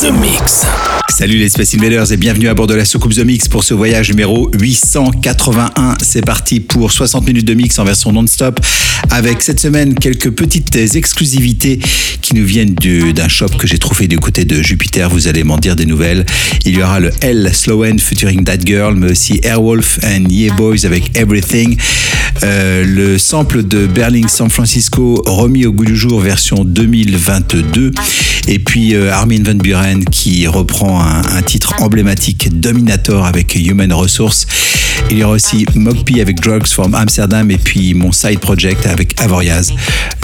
The Mix. Salut les Space Invaders et bienvenue à bord de la soucoupe The Mix pour ce voyage numéro 881. C'est parti pour 60 minutes de mix en version non-stop avec cette semaine quelques petites exclusivités qui nous viennent du- d'un shop que j'ai trouvé du côté de Jupiter. Vous allez m'en dire des nouvelles. Il y aura le L Slowen featuring That Girl, mais aussi Airwolf and Yeah Boys avec Everything. Euh, le sample de Berling San Francisco remis au goût du jour version 2022. Et puis euh, Armin Van Buren qui reprend un, titre emblématique Dominator avec Human Resource. Il y aura aussi Mogpie avec Drugs from Amsterdam et puis mon side project avec Avoriaz,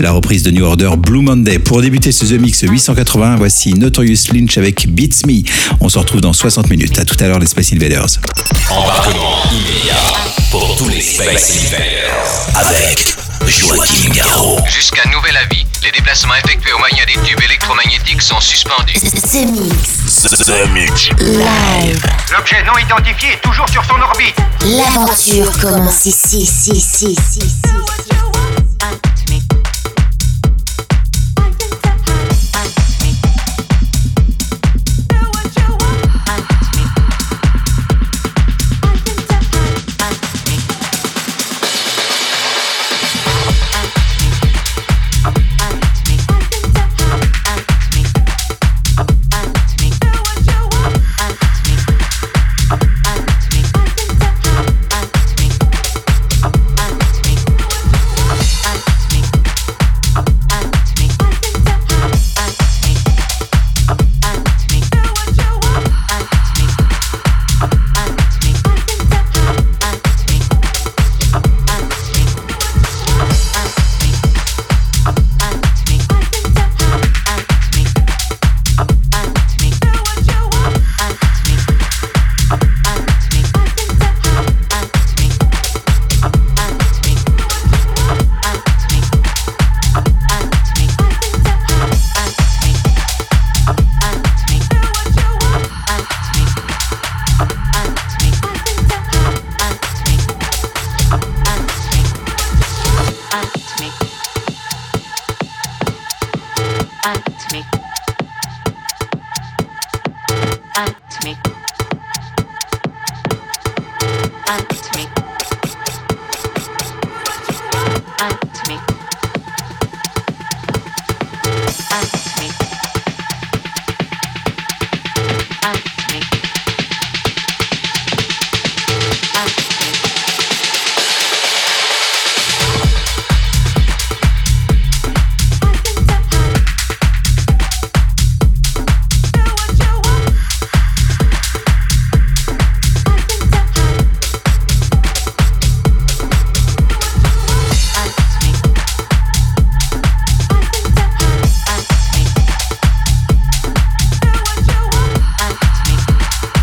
la reprise de New Order Blue Monday. Pour débuter ce The Mix 880, voici Notorious Lynch avec Beats Me. On se retrouve dans 60 minutes. À tout à l'heure les Space Invaders. Embarquement pour tous les Space Invaders avec Joachim Garraud. Jusqu'à nouvel avis, les déplacements effectués au moyen des tubes électromagnétiques sont suspendus. The Mix. The Mix. Live. L'objet non identifié est toujours sur son orbite. L'aventure commence ici, ici, ici, ici, ici.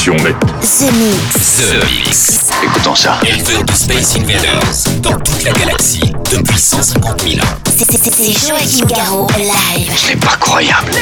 connexion nette. The Mix. The Mix. Écoutons ça. Éleveur de Space Invaders dans toute la galaxie depuis 150 000 ans. C'est Joachim live. C'est pas croyable.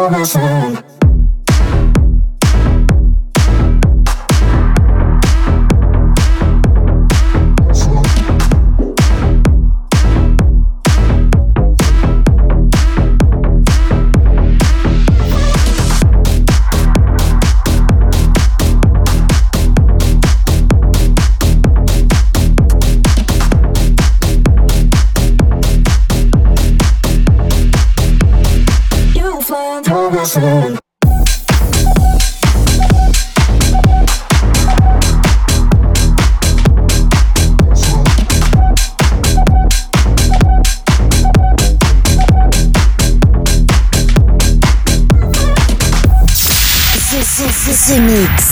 over soon. impossible. The Mix.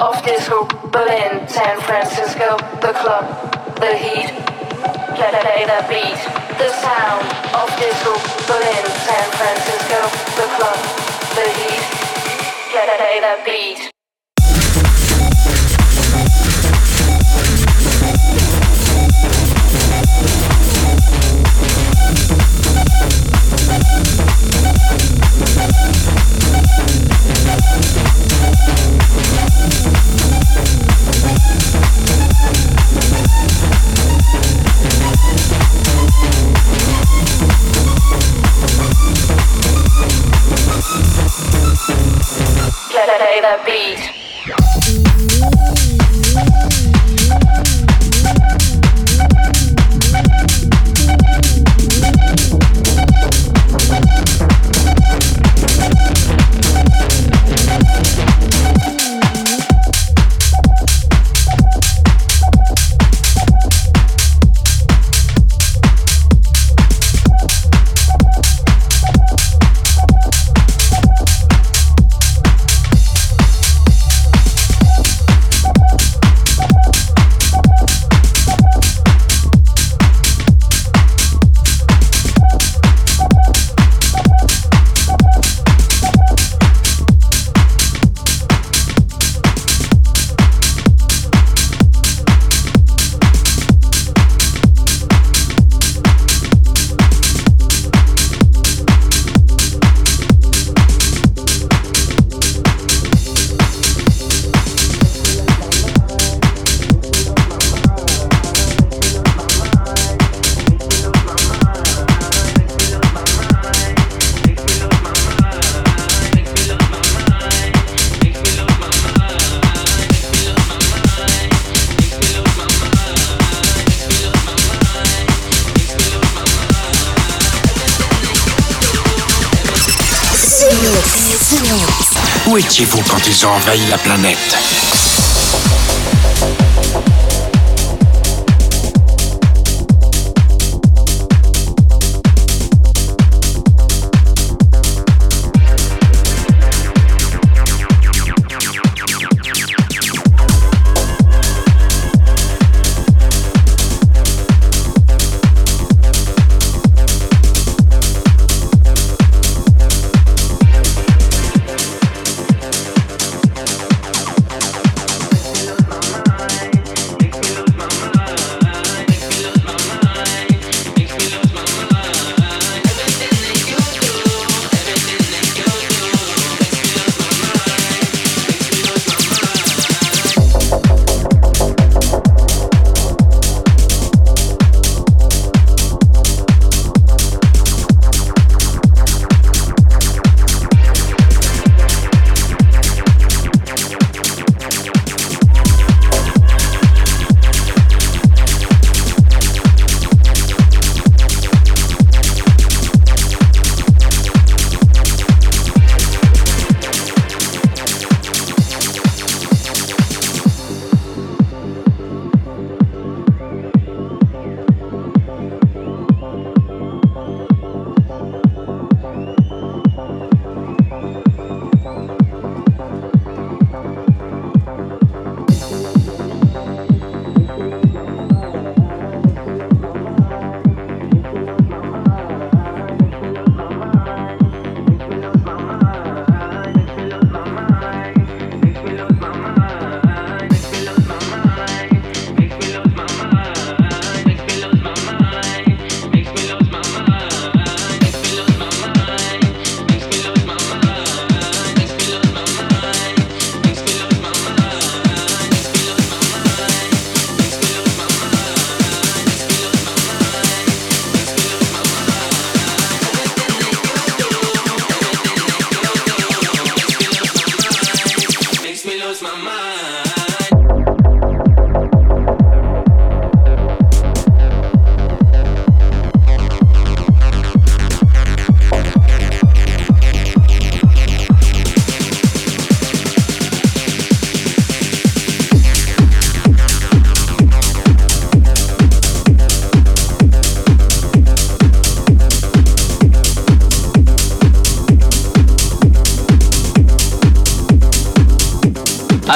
Of disco, Berlin, San Francisco, the club, the heat, play the beat, the sound of disco, Berlin, San Francisco, the club, the heat, play the beat. Play the beat. Ils ont envahi la planète knows my mind.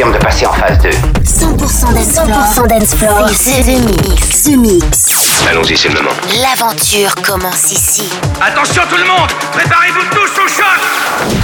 Confirme de passer en phase 2. 100% dance 100% dance floor. C'est The Mix. The Mix. Allons-y, c'est le moment. L'aventure commence ici. Attention tout le monde Préparez-vous tous au choc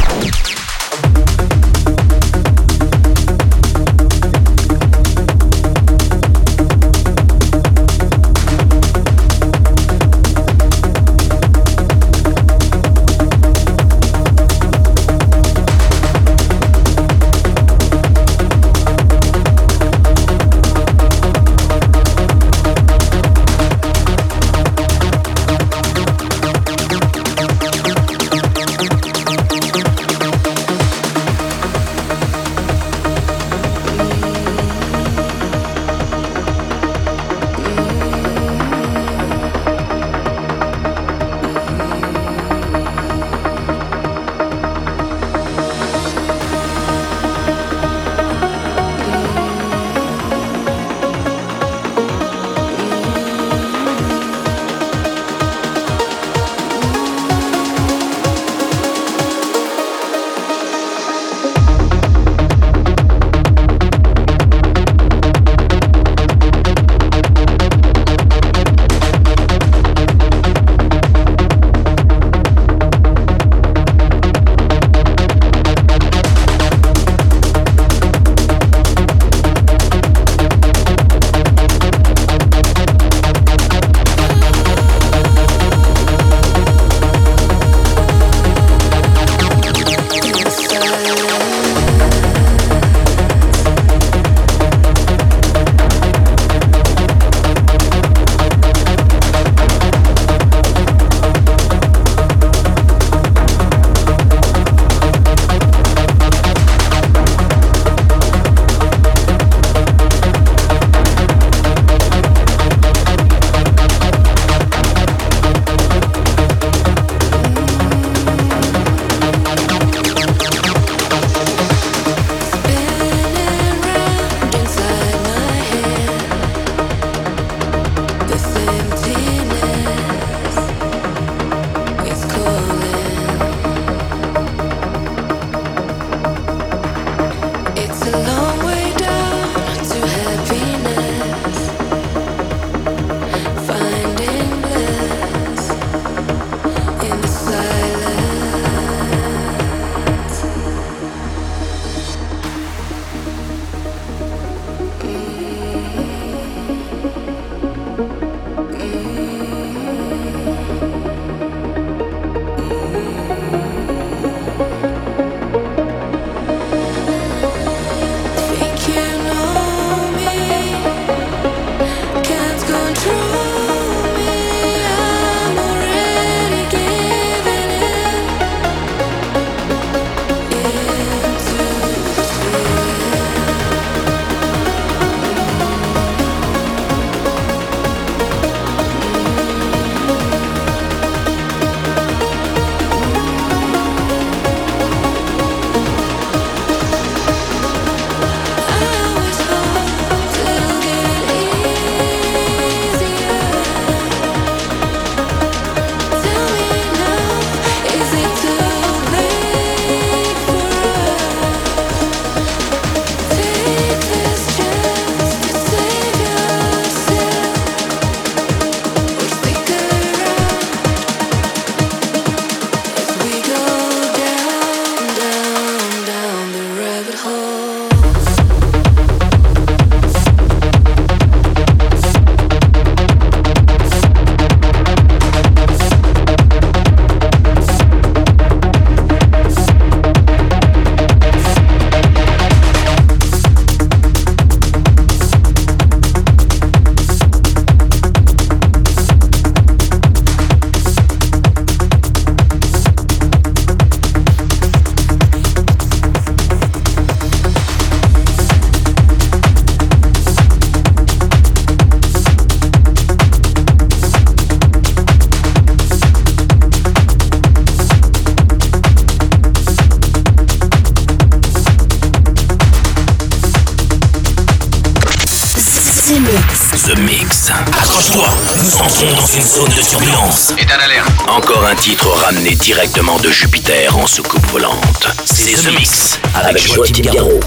directement de Jupiter en soucoupe volante. C'est The Mix avec, avec Joachim Garraud.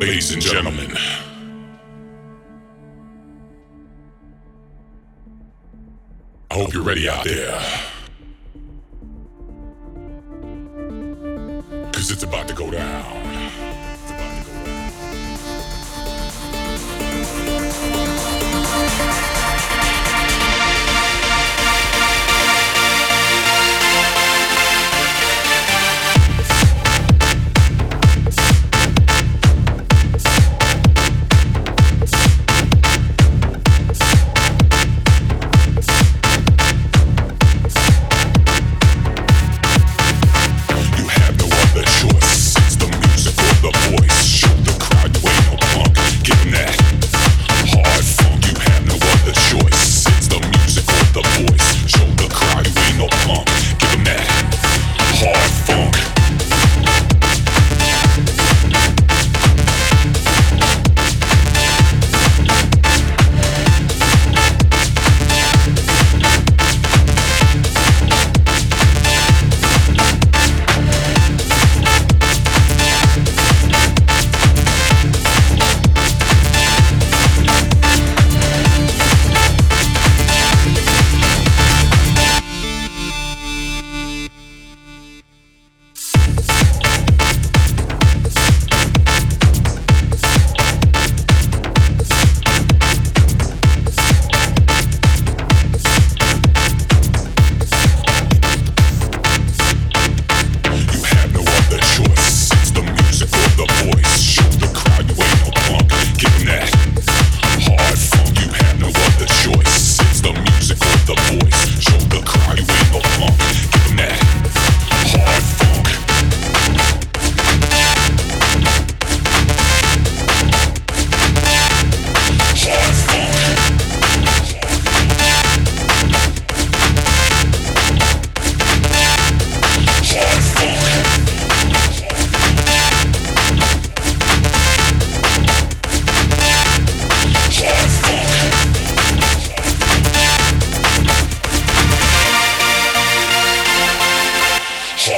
Ladies and gentlemen, I hope you're ready out there.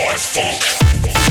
Hard funk.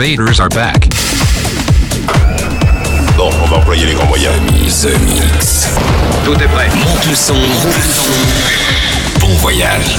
Invaders are back. Bon, on va employer les grands moyens. The Mix. Tout est prêt. Monte le son. Monte le son. Bon voyage.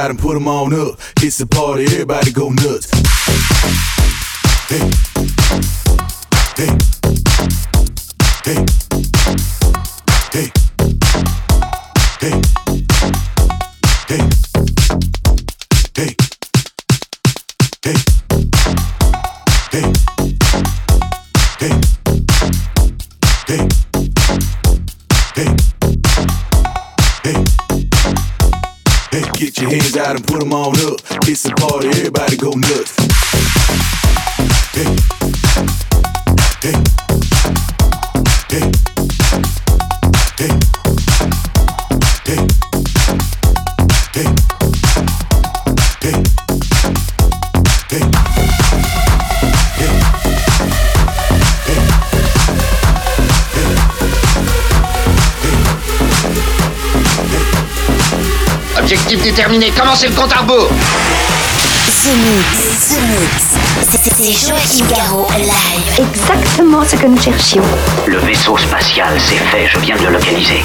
got 'em, put 'em on up. It's a party, everybody go get your hands out and put them on up. It's a party, everybody go nuts. Hey. Hey. Déterminé, commencez le compte à rebours The Mix, The Mix. C'est Joachim Garraud live. Exactement ce que nous cherchions. Le vaisseau spatial, c'est fait, je viens de le localiser.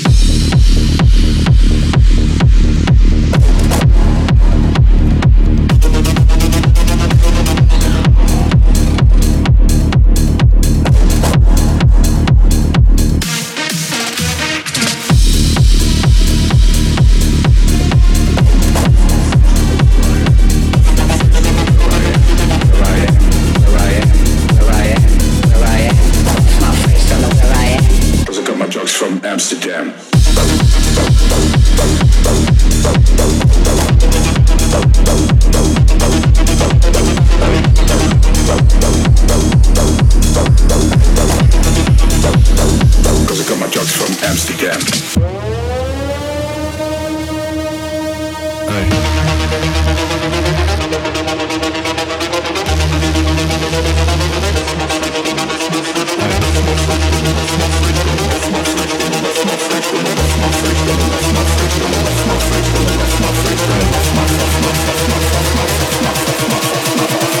Got my drugs from Amsterdam. Off my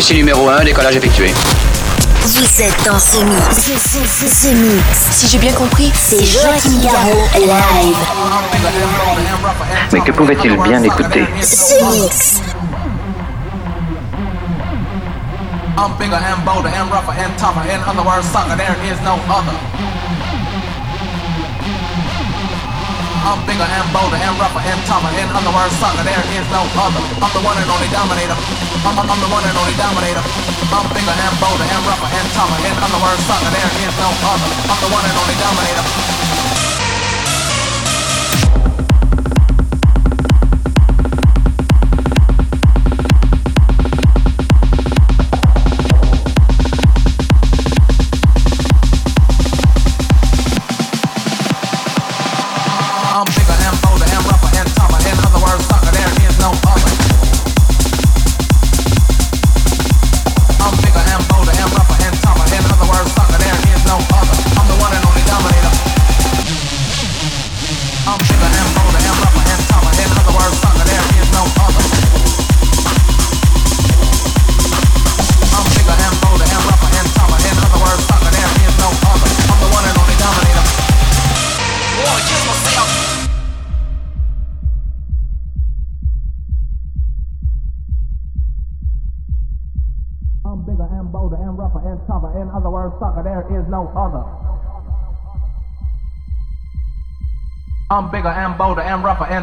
Ici numéro 1, décollage effectué. Vous êtes dans ce mix. Ce, ce, ce, ce mix. Si j'ai bien compris, C'est Joachim Garraud live. Mais que pouvait-il bien écouter Ce mix. I'm bigger and bolder and rougher and tougher. In other words, sucker, there is no other. I'm bigger and bolder and rougher and tougher. In other words, sucker, there is no other. I'm the one and only dominator. I'm, I'm, I'm the one and only dominator. I'm bigger and bolder and rougher and tougher. In other words, sucker, there is no other. I'm the one and only dominator.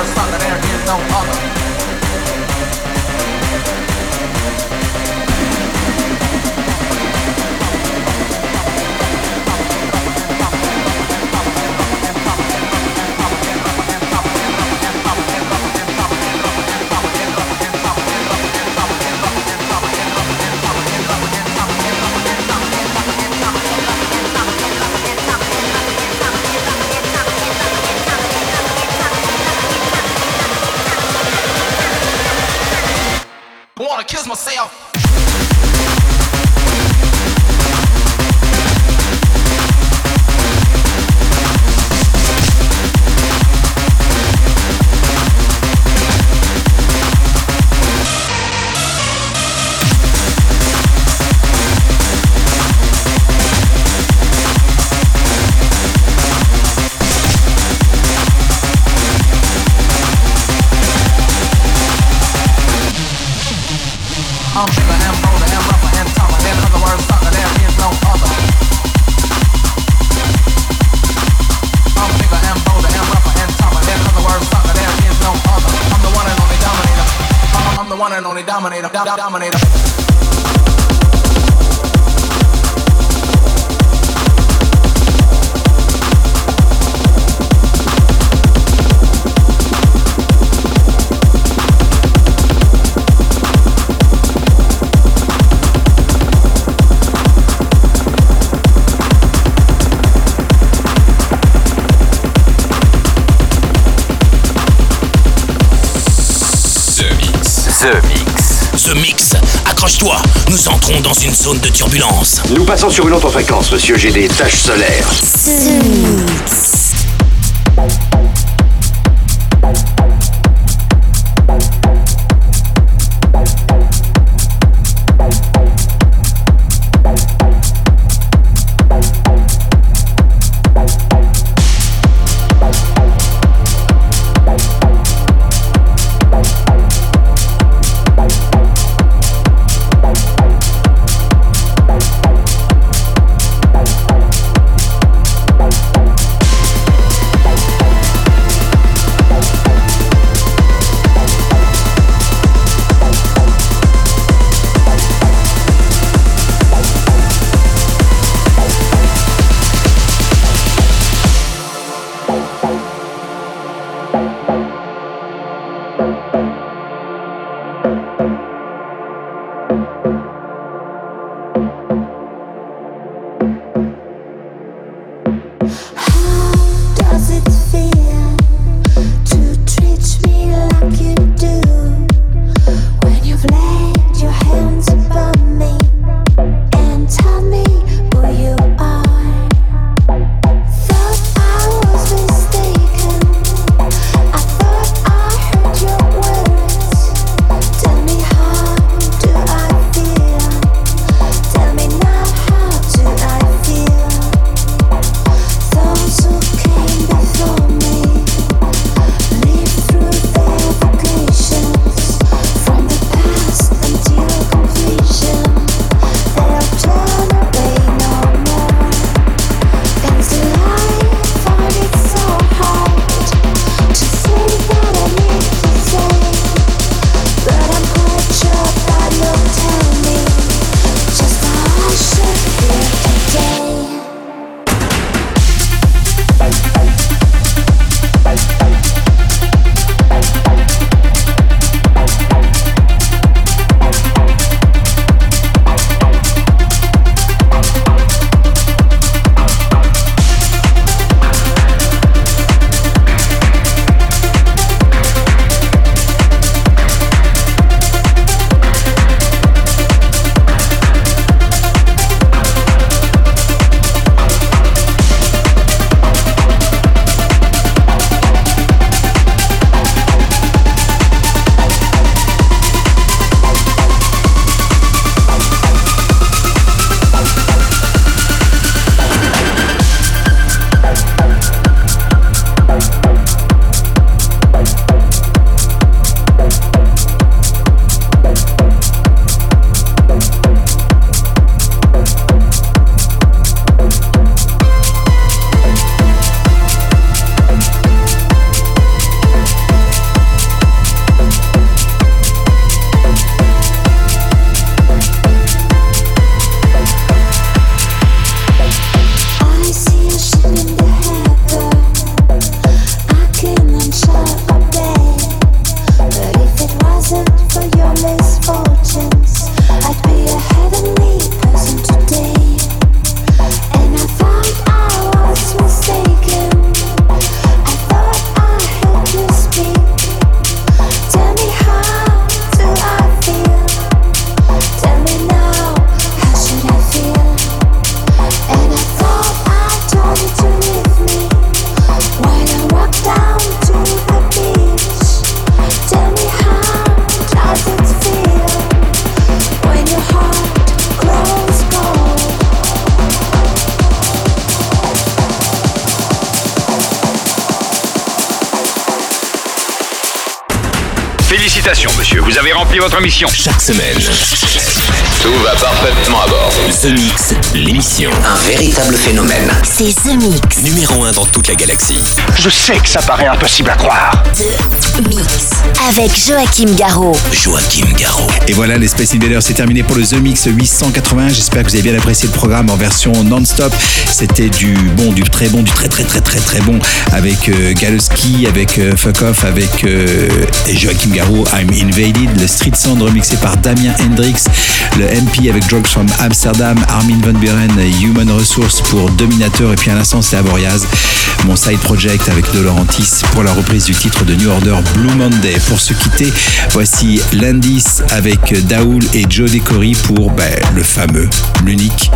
In other words, sucker, there is no other. Accroche-toi, nous entrons dans une zone de turbulence. Nous passons sur une autre fréquence, monsieur, j'ai des taches solaires. Félicitations, monsieur, vous avez rempli votre mission. Chaque semaine, Tout va parfaitement à bord. The Mix, l'émission. Un véritable phénomène. C'est The Mix. Numéro 1 dans toute la galaxie. Je sais que ça paraît impossible à croire. The Mix. Avec Joachim Garraud. Joachim Garraud. Et voilà, les Space Invaders, c'est terminé pour le The Mix 880. J'espère que vous avez bien apprécié le programme en version non-stop. C'était du bon, du très bon, du très très très très très bon avec euh, Galoski, avec euh, Fuck Off, avec euh, Joachim Garraud, I'm Invaded, le Street Sound remixé par Damien Hendrix, le MP avec Drugs from Amsterdam, Armin Van Buren, Human Resource pour Dominator et puis à l'instant c'était Aboriaz, mon side project avec De Laurentiis pour la reprise du titre de New Order Blue Monday. Pour se quitter, voici Landis avec Daoul et Joe Decory pour ben, le fameux, l'unique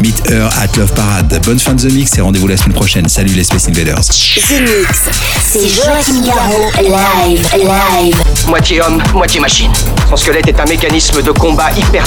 Meet Her at Love Parade. Bonne fin de The Mix et rendez-vous la semaine prochaine. Salut les Space Invaders. The Mix. C'est Joachim Garraud. Live. Live. Moitié homme, moitié machine. Son squelette est un mécanisme de combat hyper